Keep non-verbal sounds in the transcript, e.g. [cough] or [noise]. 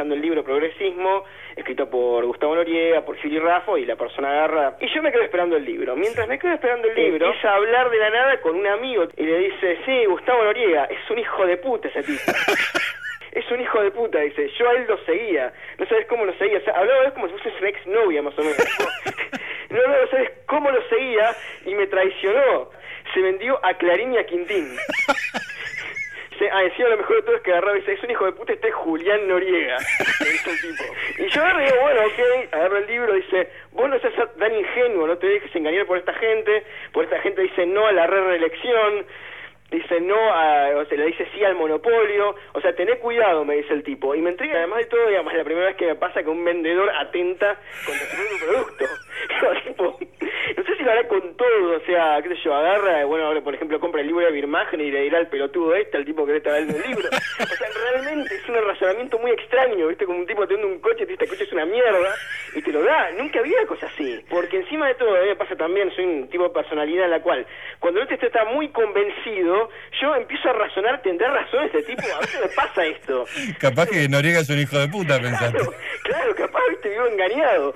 buscando el libro Progresismo, escrito por Gustavo Noriega, por Gili Raffo, y la persona agarra... Y yo me quedo esperando el libro. Mientras me quedo esperando el libro, empieza a hablar de la nada con un amigo y le dice, sí, Gustavo Noriega, es un hijo de puta ese tipo. [laughs] es un hijo de puta, dice. Yo a él lo seguía. No sabes cómo lo seguía. O sea, hablaba de él como si fuese su ex novia, más o menos. [laughs] no, no, no sabes cómo lo seguía y me traicionó. Se vendió a Clarín y a Quintín. [laughs] Dice, ah, encima lo mejor de todo es que agarraba y dice, es un hijo de puta, este es Julián Noriega. [laughs] Dice el tipo. Y yo agarro y digo, bueno, ok, agarro el libro, dice, vos no seas tan ingenuo, no te dejes engañar por esta gente, por esta gente dice no a la re-reelección, dice no a, o sea, le dice sí al monopolio, o sea, tené cuidado, me dice el tipo. Y me entrega, además de todo, digamos, la primera vez que me pasa que un vendedor atenta contra su propio producto. tipo, no sé si lo hará con todo, o sea, qué sé yo, agarra, bueno, ahora por ejemplo compra el libro de Birmagen y le dirá al pelotudo este, al tipo que le está dando el libro. O sea, realmente es un razonamiento muy extraño, ¿viste? Como un tipo teniendo un coche, este coche es una mierda, y te lo da. Nunca había cosas así. Porque encima de todo, a mí me pasa también, soy un tipo de personalidad en la cual, cuando el otro está muy convencido, yo empiezo a razonar, tendrá razón este tipo, a veces me pasa esto. Capaz que Noriega es un hijo de puta, pensaste. Claro, claro, capaz, viste, vivo engañado.